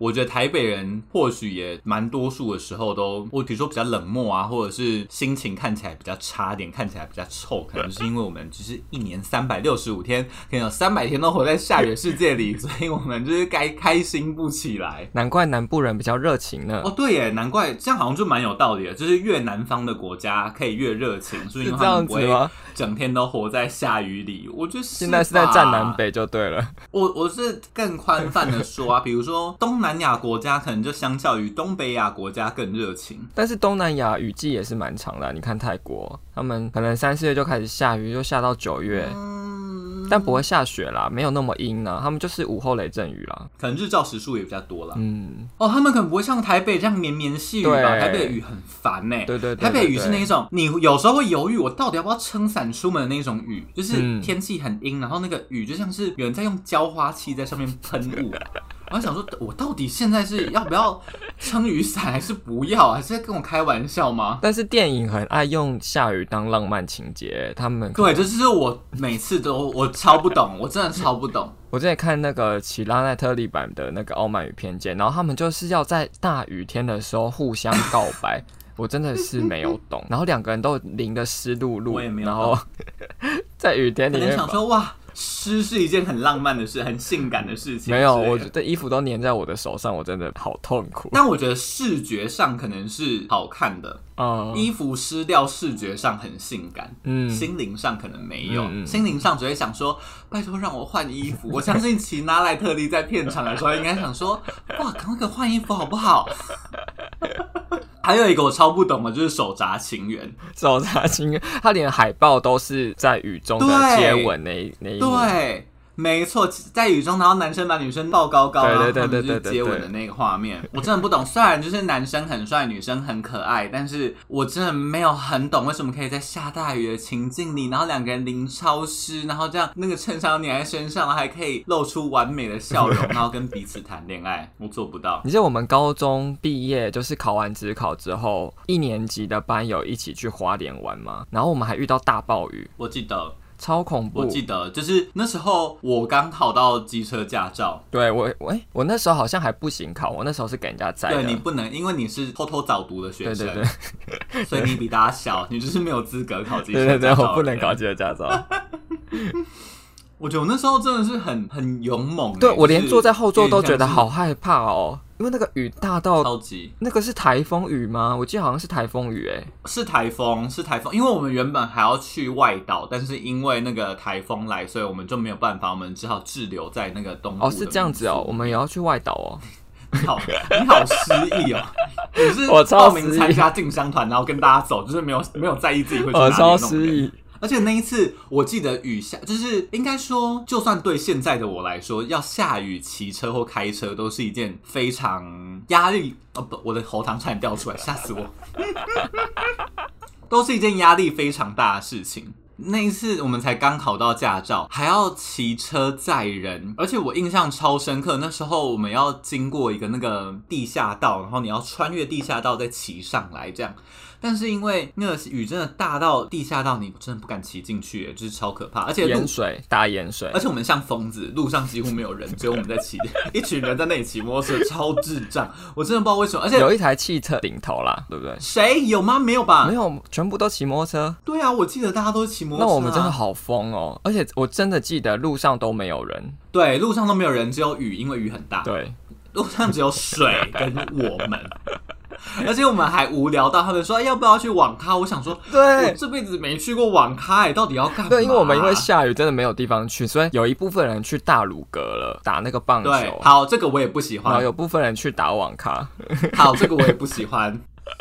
我觉得台北人或许也蛮多数的时候都，我比如说比较冷漠啊，或者是心情看起来比较差点，看起来比较臭，可能是因为我们只是一年三百六十五天，可能有三百天都活在下雨的世界里，所以我们就是该开心不起来。难怪南部人比较热情呢。哦，对耶，难怪这样好像就蛮有道理的，就是越南方的国家可以越热情，所以他们不会整天都活在下雨里。我觉得现在是在站南北就对了。我我是更宽泛的说啊，比如说东南。南亚国家可能就相较于东北亚国家更热情，但是东南亚雨季也是蛮长的啊。你看泰国，他们可能三四月就开始下雨，就下到九月，嗯，但不会下雪啦，没有那么阴呢。他们就是午后雷阵雨啦，可能日照时数也比较多啦。嗯，哦，他们可能不会像台北这样绵绵细雨吧？台北的雨很烦呢。对对对，台北雨是那一种，你有时候会犹豫，我到底要不要撑伞出门的那种雨，就是天气很阴，然后那个雨就像是有人在用浇花器在上面喷雾。我还想说，我到底现在是要不要撑雨伞，还是不要？还是在跟我开玩笑吗？但是电影很爱用下雨当浪漫情节，他们对，这就是我每次都我超不懂，我真的超不懂。我之前看那个奇拉奈特利版的那个《傲慢与偏见》，然后他们就是要在大雨天的时候互相告白，我真的是没有懂。然后两个人都淋得湿漉漉。然后 在雨天里面想说哇。湿是一件很浪漫的事，很性感的事情。没有，我觉得衣服都粘在我的手上，我真的好痛苦。但我觉得视觉上可能是好看的，嗯，衣服湿掉，视觉上很性感，嗯，心灵上可能没有，嗯、心灵上只会想说，拜托让我换衣服。我相信奇拉莱特利在片场的时候应该想说，哇，赶快给我换衣服好不好？还有一个我超不懂的，就是手札情缘。手札情缘，他连海报都是在雨中的接吻那那一幕。对。没错，在雨中，然后男生把女生抱高高，然后他们就是接吻的那个画面，我真的不懂。虽然就是男生很帅，女生很可爱，但是我真的没有很懂为什么可以在下大雨的情境里，然后两个人淋超湿，然后这样那个衬衫粘在身上，还可以露出完美的笑容，然后跟彼此谈恋爱，我做不到。你知道我们高中毕业，就是考完职考之后，一年级的班友一起去花莲玩吗？然后我们还遇到大暴雨，我记得。超恐怖！我记得就是那时候我刚考到机车驾照，对我，我、欸、我那时候好像还不行考，我那时候是给人家载的。对，你不能，因为你是偷偷早读的学生，对对对，所以你比大家小，你就是没有资格考机车驾照。对对对，我不能考机车驾照。我觉得我那时候真的是很很勇猛，对，我连坐在后座都觉得好害怕哦，因为那个雨大到超级，那个是台风雨吗？我记得好像是台风雨，哎，是台风，是台风，因为我们原本还要去外岛，但是因为那个台风来，所以我们就没有办法，我们只好滞留在那个东。哦，是这样子哦，我们也要去外岛哦。好，你好失意哦，你是报名参加进香团，然后跟大家走，就是没有没有在意自己会去哪里。超失意。而且那一次，我记得雨下，就是应该说，就算对现在的我来说，要下雨骑车或开车都是一件非常压力。哦不，我的喉糖差点掉出来，吓死我！都是一件压力非常大的事情。那一次我们才刚考到驾照，还要骑车载人，而且我印象超深刻。那时候我们要经过一个那个地下道，然后你要穿越地下道再骑上来，这样。但是因为那个雨真的大到地下到，你真的不敢骑进去，就是超可怕。而且盐水大盐水，而且我们像疯子，路上几乎没有人，只有我们在骑，一群人在那里骑摩托车，超智障。我真的不知道为什么。而且有一台汽车顶头啦，对不对？谁有吗？没有吧？没有，全部都骑摩托车。对啊，我记得大家都骑摩托车啊。那我们真的好疯哦！而且我真的记得路上都没有人。对，路上都没有人，只有雨，因为雨很大。对，路上只有水跟我们。而且我们还无聊到他们说要不要去网咖？我想说，对，我这辈子没去过网咖，哎，到底要干嘛？对，因为我们因为下雨真的没有地方去，所以有一部分人去大鲁阁了打那个棒球。对，好，这个我也不喜欢。然后有部分人去打网咖。好，这个我也不喜欢。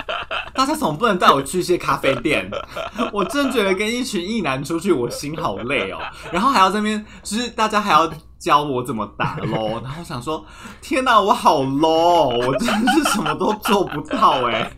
大家总不能带我去一些咖啡店？我真觉得跟一群异男出去，我心好累哦。然后还要这边，就是大家还要。教我怎么打喽，然后想说，天哪，我好 low，我真的是什么都做不到哎。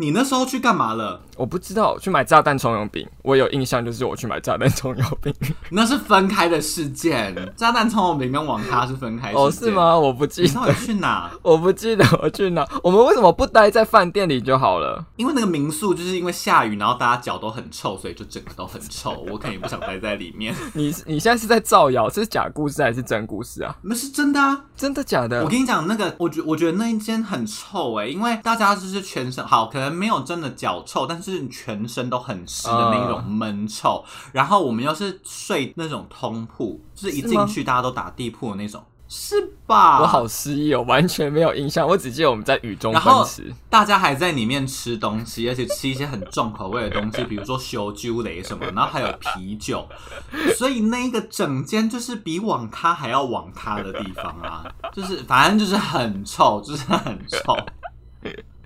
你那时候去干嘛了？我不知道，去买炸弹葱油饼。我有印象，就是我去买炸弹葱油饼。那是分开的事件，炸弹葱油饼跟网咖是分开的。哦，是吗？我不记得。你到底去哪？我不记得我去哪。我们为什么不待在饭店里就好了？因为那个民宿就是因为下雨，然后大家脚都很臭，所以就整个都很臭。我肯定不想待在里面。你你现在是在造谣？这是假故事还是真故事啊？那是真的啊，真的假的？我跟你讲，那个我觉我觉得那一间很臭哎、欸，因为大家就是全身好，可能没有真的脚臭，但是全身都很湿的那种闷臭。Uh, 然后我们又是睡那种通铺，就是一进去大家都打地铺的那种，是吧？我好失忆，哦完全没有印象，我只记得我们在雨中奔驰，大家还在里面吃东西，而且吃一些很重口味的东西，比如说修酒雷什么，然后还有啤酒，所以那个整间就是比网咖还要网咖的地方啊，就是反正就是很臭，就是很臭。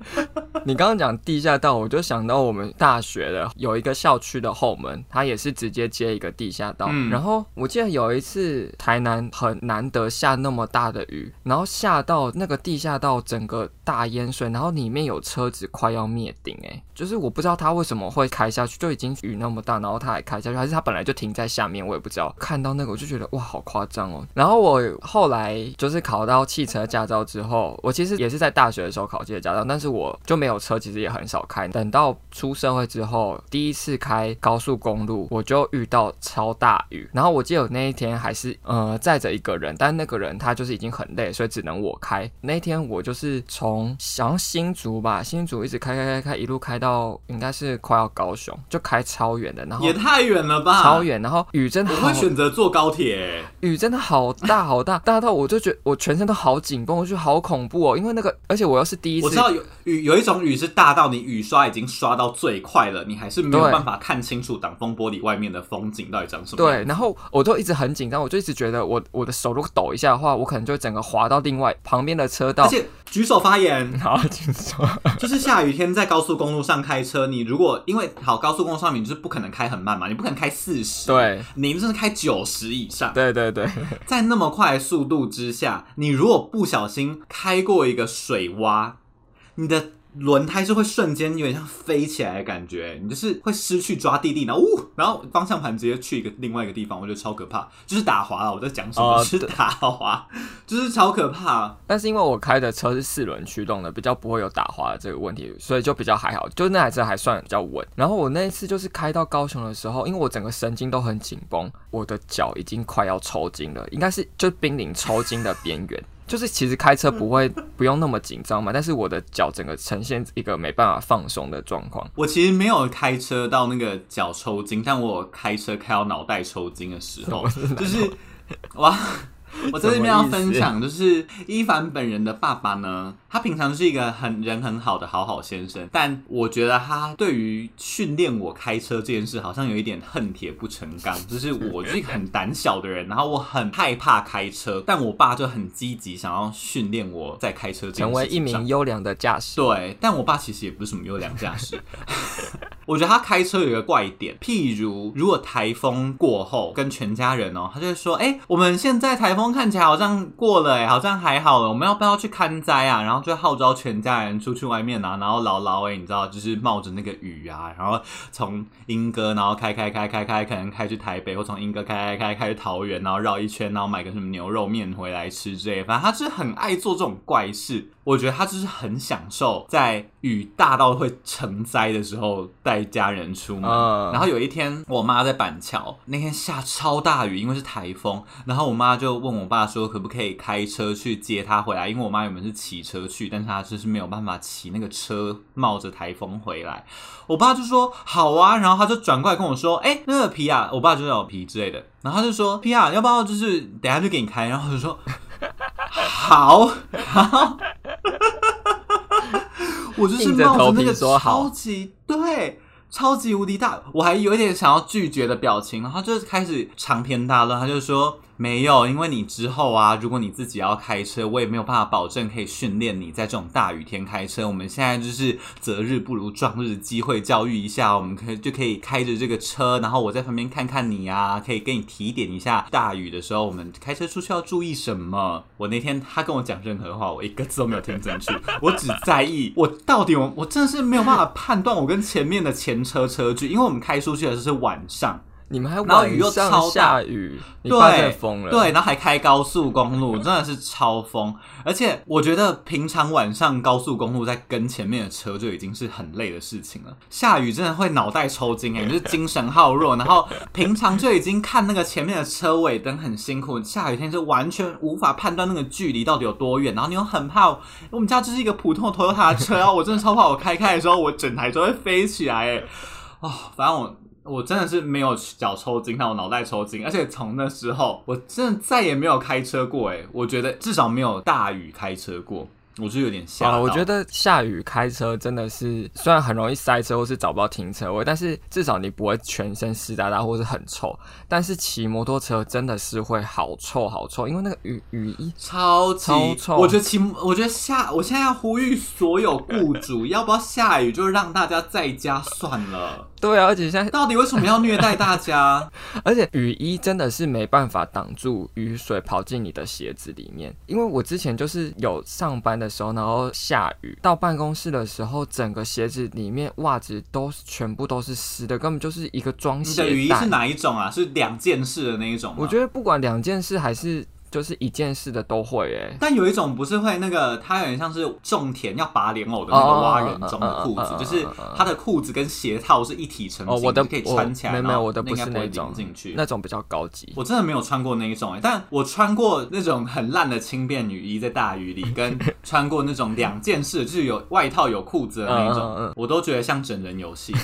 你刚刚讲地下道，我就想到我们大学的有一个校区的后门，它也是直接接一个地下道。嗯、然后我记得有一次台南很难得下那么大的雨，然后下到那个地下道整个大淹水，然后里面有车子快要灭顶，哎，就是我不知道他为什么会开下去，就已经雨那么大，然后他还开下去，还是他本来就停在下面，我也不知道。看到那个我就觉得哇，好夸张哦。然后我后来就是考到汽车驾照之后，我其实也是在大学的时候考汽车驾照，但是我就没有车，其实也很少开。等到出社会之后，第一次开高速公路，我就遇到超大雨。然后我记得我那一天还是呃载着一个人，但那个人他就是已经很累，所以只能我开。那天我就是从好像新竹吧，新竹一直开开开开，一路开到应该是快要高雄，就开超远的。然后也太远了吧，超远。然后雨真的好，我会选择坐高铁。雨真的好大好大，大到我就觉得我全身都好紧绷，我觉得好恐怖哦。因为那个，而且我又是第一次，我知道有雨有一种雨是大到你雨刷已经刷到最快了，你还是没有办法看清楚挡风玻璃外面的风景到底长什么。对，然后我就一直很紧张，我就一直觉得我我的手如果抖一下的话，我可能就整个滑到另外旁边的车道。而且举手发言，好，举手。就是下雨天在高速公路上开车，你如果因为好高速公路上面你就是不可能开很慢嘛，你不可能开四十，对，你就是开九十以上。对对对，在那么快速度之下，你如果不小心开过一个水洼，你的。轮胎是会瞬间有点像飞起来的感觉，你就是会失去抓地力，然后呜，然后方向盘直接去一个另外一个地方，我觉得超可怕，就是打滑了。我在讲什么？呃、是打滑，就是超可怕。但是因为我开的车是四轮驱动的，比较不会有打滑的这个问题，所以就比较还好，就那台车还算比较稳。然后我那一次就是开到高雄的时候，因为我整个神经都很紧绷，我的脚已经快要抽筋了，应该是就濒临抽筋的边缘。就是其实开车不会不用那么紧张嘛，但是我的脚整个呈现一个没办法放松的状况。我其实没有开车到那个脚抽筋，但我开车开到脑袋抽筋的时候，就是哇。我在这边要分享，就是伊凡本人的爸爸呢，他平常是一个很人很好的好好先生，但我觉得他对于训练我开车这件事，好像有一点恨铁不成钢。就是我是一个很胆小的人，然后我很害怕开车，但我爸就很积极想要训练我在开车这件事，成为一名优良的驾驶。对，但我爸其实也不是什么优良驾驶。我觉得他开车有一个怪点，譬如如果台风过后，跟全家人哦，他就会说：“哎，我们现在台风看起来好像过了，哎，好像还好了，我们要不要去看灾啊？”然后就号召全家人出去外面啊，然后姥姥哎，你知道，就是冒着那个雨啊，然后从莺歌，然后开开开开开，可能开去台北，或从莺歌开开开开去桃园，然后绕一圈，然后买个什么牛肉面回来吃之类。反正他就是很爱做这种怪事。我觉得他就是很享受在雨大到会成灾的时候带家人出门。然后有一天，我妈在板桥，那天下超大雨，因为是台风。然后我妈就问我爸说，可不可以开车去接他回来？因为我妈原本是骑车去，但是她就是没有办法骑那个车，冒着台风回来。我爸就说好啊，然后他就转过来跟我说，哎，那个皮啊，我爸就叫我皮之类的。然后他就说皮啊，要不要就是等下就给你开？然后我就说。好，好，我就是冒着那个超级对，超级无敌大，我还有一点想要拒绝的表情，然后就开始长篇大论，他就说。没有，因为你之后啊，如果你自己要开车，我也没有办法保证可以训练你在这种大雨天开车。我们现在就是择日不如撞日，机会教育一下，我们可以就可以开着这个车，然后我在旁边看看你啊，可以给你提点一下，大雨的时候我们开车出去要注意什么。我那天他跟我讲任何话，我一个字都没有听进去，我只在意我到底我我真的是没有办法判断我跟前面的前车车距，因为我们开出去的时候是晚上。你们还晚上下雨，你对，疯了，对，然后还开高速公路，真的是超疯。而且我觉得平常晚上高速公路在跟前面的车就已经是很累的事情了，下雨真的会脑袋抽筋哎，就是精神耗弱。然后平常就已经看那个前面的车尾灯很辛苦，下雨天就完全无法判断那个距离到底有多远。然后你又很怕，我们家就是一个普通的 Toyota 车，然后我真的超怕我开开的时候，我整台车会飞起来哎。哦，反正我。我真的是没有脚抽筋，但我脑袋抽筋，而且从那时候，我真的再也没有开车过。哎，我觉得至少没有大雨开车过。我就有点吓到。我觉得下雨开车真的是，虽然很容易塞车或是找不到停车位，但是至少你不会全身湿哒哒或是很臭。但是骑摩托车真的是会好臭好臭，因为那个雨雨衣超级超臭。我觉得骑，我觉得下，我现在要呼吁所有雇主，要不要下雨就让大家在家算了。对啊，而且现在到底为什么要虐待大家？而且雨衣真的是没办法挡住雨水跑进你的鞋子里面，因为我之前就是有上班的时候，然后下雨到办公室的时候，整个鞋子里面袜子都全部都是湿的，根本就是一个装鞋。你的雨衣是哪一种啊？是两件式的那一种吗？我觉得不管两件式还是。就是一件事的都会哎，但有一种不是会那个，它有点像是种田要拔莲藕的那个蛙人中的裤子，就是它的裤子跟鞋套是一体成型，哦，我的可以穿起来。没有没有，我的不是那种进去，那种比较高级。我真的没有穿过那一种哎，但我穿过那种很烂的轻便雨衣，在大雨里，跟穿过那种两件事，就是有外套有裤子的那一种，我都觉得像整人游戏。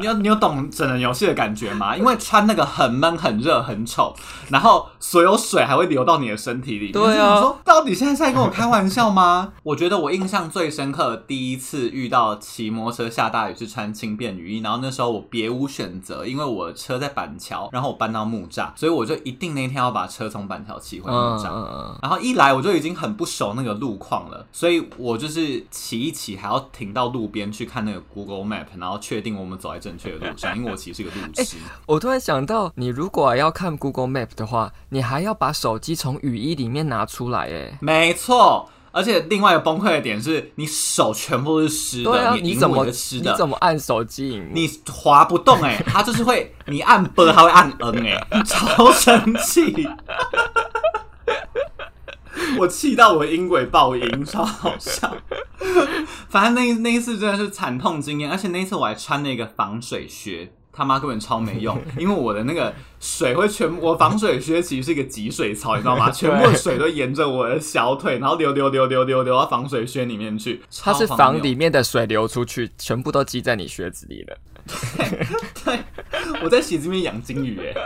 你有你有懂整人游戏的感觉吗？因为穿那个很闷、很热、很丑，然后所有。水还会流到你的身体里。对啊，你说到底现在是在跟我开玩笑吗？我觉得我印象最深刻的第一次遇到骑摩托车下大雨是穿轻便雨衣，然后那时候我别无选择，因为我的车在板桥，然后我搬到木栅，所以我就一定那天要把车从板桥骑回木栅。嗯。然后一来我就已经很不熟那个路况了，所以我就是骑一骑还要停到路边去看那个 Google Map，然后确定我们走在正确的路上，因为我其实是个路痴。欸，我突然想到，你如果要看 Google Map 的话，你还要。把手机从雨衣里面拿出来，哎，没错，而且另外一个崩溃的点是，你手全部都是湿的，啊、你怎么湿的？你怎么按手机？你滑不动，哎，它就是会，你按 B，它会按嗯哎，超生气，我气到我音轨爆音，超好笑。反正那那一次真的是惨痛经验，而且那一次我还穿了一个防水靴。他妈根本超没用，因为我的那个水会全部，我防水靴其实是一个集水槽，你知道吗？全部的水都沿着我的小腿，然后流流流流流流到防水靴里面去。它是防里面的水流出去，全部都积在你靴子里了。对，对，我在鞋子里面养金鱼耶。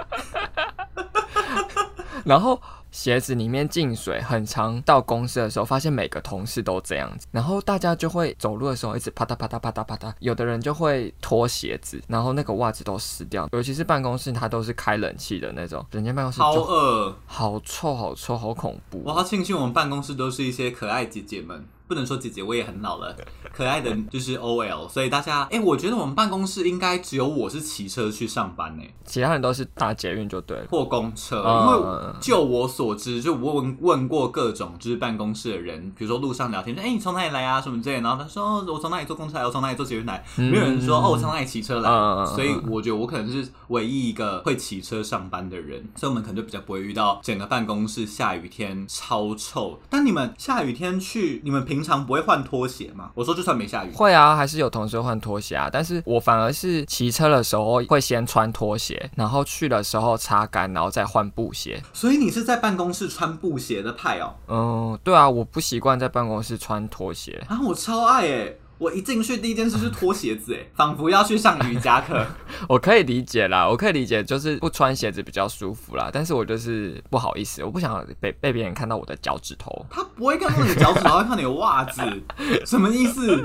然后。鞋子里面进水，很常到公司的时候，发现每个同事都这样子，然后大家就会走路的时候一直啪嗒啪嗒啪嗒啪嗒，有的人就会脱鞋子，然后那个袜子都湿掉，尤其是办公室，它都是开冷气的那种，人家办公室好恶，好臭，好臭，好恐怖。我好庆幸我们办公室都是一些可爱姐姐们。不能说姐姐，我也很老了，可爱的就是 OL，所以大家，哎、欸，我觉得我们办公室应该只有我是骑车去上班呢，其他人都是搭捷运就对了，或公车。因为就我所知，就我问问过各种就是办公室的人，比如说路上聊天，说，哎、欸，你从哪里来啊？什么之类的，然后他说，哦、我从哪里坐公车来，我从哪里坐捷运来，没有人说，哦，我从哪里骑车来。所以我觉得我可能是唯一一个会骑车上班的人，所以我们可能就比较不会遇到整个办公室下雨天超臭。但你们下雨天去，你们平常不会换拖拖鞋吗？我说就算没下雨，会啊，还是有同事换拖鞋啊。但是我反而是骑车的时候会先穿拖鞋，然后去的时候擦干，然后再换布鞋。所以你是在办公室穿布鞋的派哦？嗯，对啊，我不习惯在办公室穿拖鞋啊，我超爱哎。我一进去第一件事是脱鞋子，哎，仿佛要去上瑜伽课。我可以理解啦，我可以理解，就是不穿鞋子比较舒服啦。但是我就是不好意思，我不想被被别人看到我的脚趾头。他不会看到你的脚趾头，他会看你的袜子，什么意思？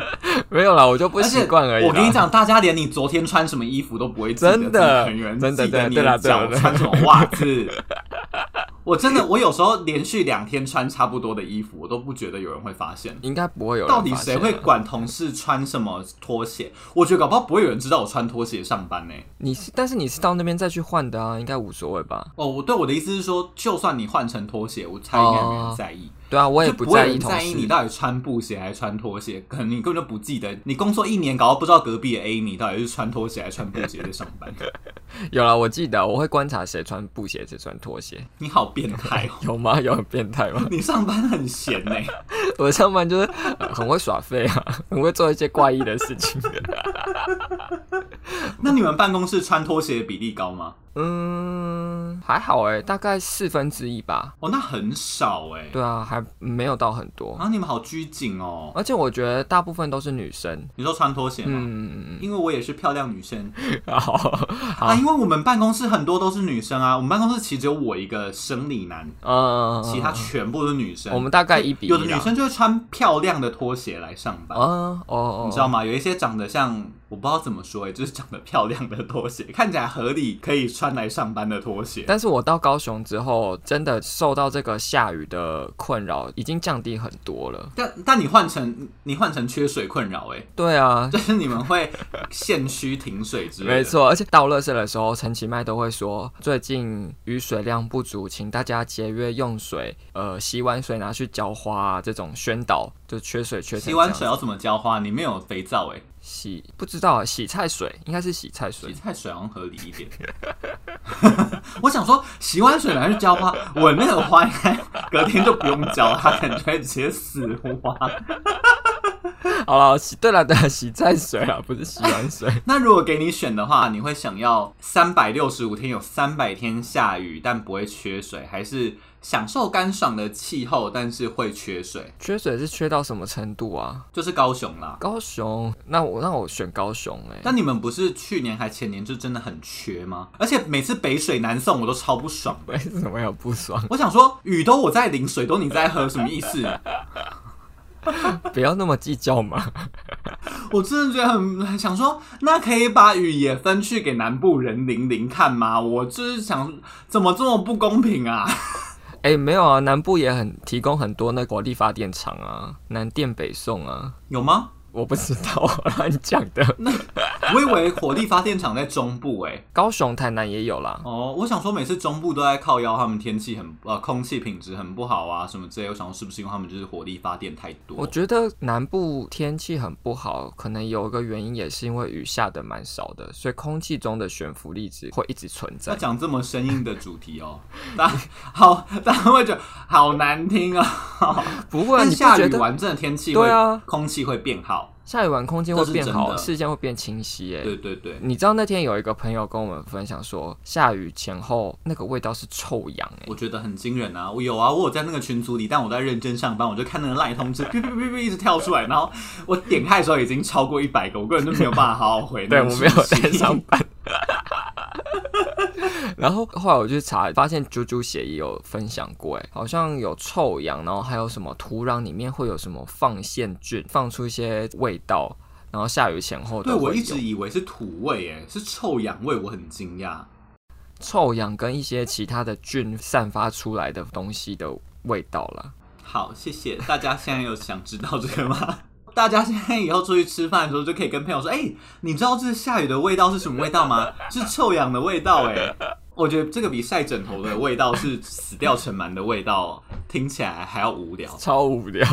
没有啦，我就不习惯而已。我跟你讲，大家连你昨天穿什么衣服都不会记得，真的，很远，真的，记得你的脚穿什么袜子。我真的，我有时候连续两天穿差不多的衣服，我都不觉得有人会发现。应该不会有人。到底谁会管同事穿什么拖鞋？我觉得搞不好不会有人知道我穿拖鞋上班呢。你是，但是你是到那边再去换的啊，应该无所谓吧？哦，我对我的意思是说，就算你换成拖鞋，我猜应该没人在意。哦对啊，我也不在意，在意你到底穿布鞋还是穿拖鞋，可能你根本就不记得。你工作一年，搞到不知道隔壁的 Amy 到底是穿拖鞋还是穿布鞋在上班。有了，我记得我会观察谁穿布鞋，谁穿拖鞋。你好变态哦！有吗？有很变态吗？你上班很闲呢。我上班就是很会耍废啊，很会做一些怪异的事情。那你们办公室穿拖鞋的比例高吗？嗯，还好哎，大概四分之一吧。哦，那很少哎。对啊，还没有到很多。啊，你们好拘谨哦。而且我觉得大部分都是女生。你说穿拖鞋吗？嗯，因为我也是漂亮女生。好啊，因为我们办公室很多都是女生啊。我们办公室其实只有我一个生理男，嗯，其他全部都是女生。我们大概一比一。有的女生就会穿漂亮的拖鞋来上班。哦哦，你知道吗？有一些长得像，我不知道怎么说哎，就是长得漂亮的拖鞋，看起来合理，可以穿来上班的拖鞋，但是我到高雄之后，真的受到这个下雨的困扰，已经降低很多了。但但你换成你换成缺水困扰，哎，对啊，就是你们会限需停水之类的。没错，而且到垃圾的时候，陈其迈都会说，最近雨水量不足，请大家节约用水。呃，洗碗水拿去浇花啊，这种宣导就缺水缺水。洗碗水要怎么浇花？你没有肥皂哎。洗不知道，洗菜水应该是洗菜水，洗菜水好像合理一点。我想说，洗完水拿去浇花，我那个花应该隔天就不用浇，它可能就会直接死花。好了，洗对了对了，洗菜水啊，不是洗完水。那如果给你选的话，你会想要三百六十五天有三百天下雨，但不会缺水，还是？享受干爽的气候，但是会缺水。缺水是缺到什么程度啊？就是高雄啦。高雄，那我那我选高雄哎、欸。那你们不是去年还前年就真的很缺吗？而且每次北水南送我都超不爽。为什么有不爽？我想说，雨都我在淋，水都你在喝，什么意思？不要那么计较嘛。我真的觉得很很想说，那可以把雨也分去给南部人淋淋看吗？我就是想，怎么这么不公平啊？哎、欸，没有啊，南部也很提供很多那火力发电厂啊，南电北送啊，有吗？我不知道，乱讲的。那我以为火力发电厂在中部哎、欸，高雄、台南也有啦。哦，我想说每次中部都在靠腰，他们天气很呃空气品质很不好啊什么之类。我想说是不是因为他们就是火力发电太多？我觉得南部天气很不好，可能有一个原因也是因为雨下的蛮少的，所以空气中的悬浮粒子会一直存在。要讲这么生硬的主题哦，大家好，大家会觉得好难听啊、哦。不会，你下雨完真的天气对啊，空气会变好。下雨完，空间会变好，视线会变清晰。哎，对对对，你知道那天有一个朋友跟我们分享说，下雨前后那个味道是臭氧。哎，我觉得很惊人啊！我有啊，我有在那个群组里，但我在认真上班，我就看那个赖通知，哔哔哔哔一直跳出来，然后我点开的时候已经超过一百个，我个人都没有办法好好回。对，我没有在上班。然后后来我去查，发现猪猪鞋也有分享过，哎，好像有臭氧，然后还有什么土壤里面会有什么放线菌，放出一些味道，然后下雨前后。对，我一直以为是土味，哎，是臭氧味，我很惊讶。臭氧跟一些其他的菌散发出来的东西的味道了。好，谢谢大家。现在有想知道这个吗？大家现在以后出去吃饭的时候，就可以跟朋友说：“哎、欸，你知道这下雨的味道是什么味道吗？是臭氧的味道。”哎，我觉得这个比晒枕头的味道是死掉尘螨的味道，听起来还要无聊，超无聊。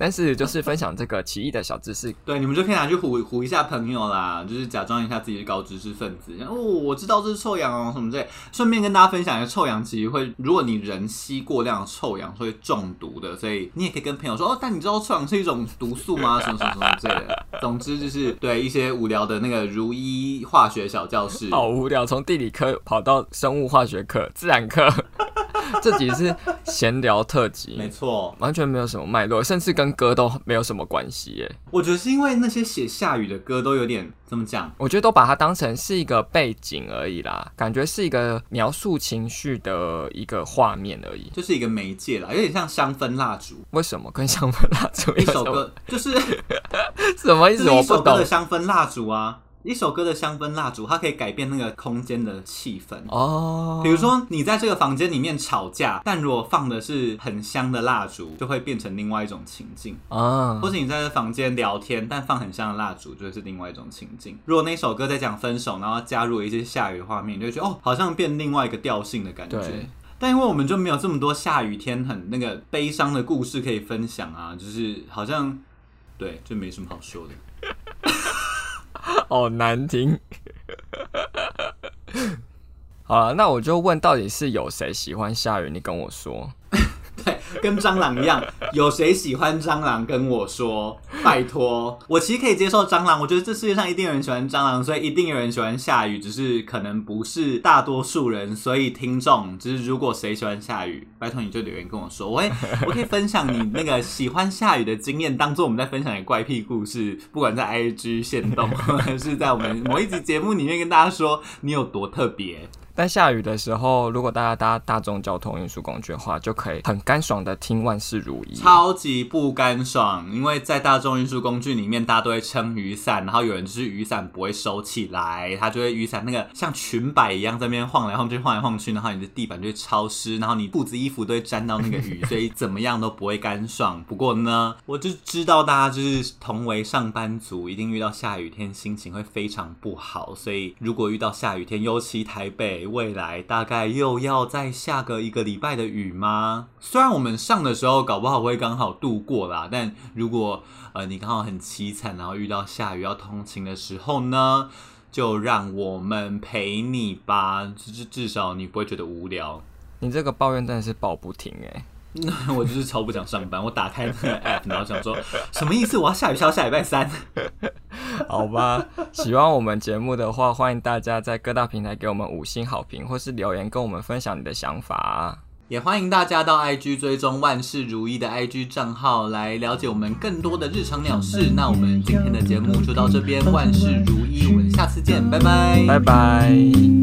但是就是分享这个奇异的小知识，对，你们就可以拿去唬唬一下朋友啦，就是假装一下自己是高知识分子。哦，我知道这是臭氧哦，什么之类。顺便跟大家分享一下，臭氧其实会，如果你人吸过量臭氧会中毒的，所以你也可以跟朋友说哦，但你知道臭氧是一种毒素吗？什么什么什么之类的。总之就是对一些无聊的那个如一化学小教室，好无聊，从地理科跑到生物化学课、自然课。这集是闲聊特辑，没错，完全没有什么脉络，甚至跟歌都没有什么关系耶。我觉得是因为那些写下雨的歌都有点怎么讲？我觉得都把它当成是一个背景而已啦，感觉是一个描述情绪的一个画面而已，就是一个媒介啦，有点像香氛蜡烛。为什么跟香氛蜡烛？一首歌就是 什么意思？我不懂。的香氛蜡烛啊。一首歌的香氛蜡烛，它可以改变那个空间的气氛哦。比如说，你在这个房间里面吵架，但如果放的是很香的蜡烛，就会变成另外一种情境啊。或者你在这房间聊天，但放很香的蜡烛，就会是另外一种情境。如果那首歌在讲分手，然后加入了一些下雨的画面，你就会觉得哦，好像变另外一个调性的感觉。对。但因为我们就没有这么多下雨天很那个悲伤的故事可以分享啊，就是好像对，就没什么好说的。好难听。好了，那我就问，到底是有谁喜欢下雨？你跟我说。对，跟蟑螂一样，有谁喜欢蟑螂？跟我说，拜托。我其实可以接受蟑螂，我觉得这世界上一定有人喜欢蟑螂，所以一定有人喜欢下雨，只是可能不是大多数人。所以听众，只是如果谁喜欢下雨，拜托你就留言跟我说，我会我可以分享你那个喜欢下雨的经验，当做我们在分享的怪癖故事，不管在 IG 限动，或者是在我们某一集节目里面跟大家说你有多特别。在下雨的时候，如果大家搭大众交通运输工具的话，就可以很干爽的听万事如意。超级不干爽，因为在大众运输工具里面，大家都会撑雨伞，然后有人就是雨伞不会收起来，他就会雨伞那个像裙摆一样在那边晃来晃去，晃来晃去，然后你的地板就会潮湿，然后你裤子衣服都会沾到那个雨，所以怎么样都不会干爽。不过呢，我就知道大家就是同为上班族，一定遇到下雨天心情会非常不好，所以如果遇到下雨天，尤其台北。未来大概又要再下个一个礼拜的雨吗？虽然我们上的时候搞不好会刚好度过啦，但如果呃你刚好很凄惨，然后遇到下雨要通勤的时候呢，就让我们陪你吧，至至少你不会觉得无聊。你这个抱怨真的是抱不停哎。那 我就是超不想上班。我打开那个 app，然后想说什么意思？我要下雨，下下礼拜三。好吧，喜欢我们节目的话，欢迎大家在各大平台给我们五星好评，或是留言跟我们分享你的想法。也欢迎大家到 IG 追踪万事如意的 IG 账号，来了解我们更多的日常鸟事。那我们今天的节目就到这边，万事如意，我们下次见，拜拜，拜拜。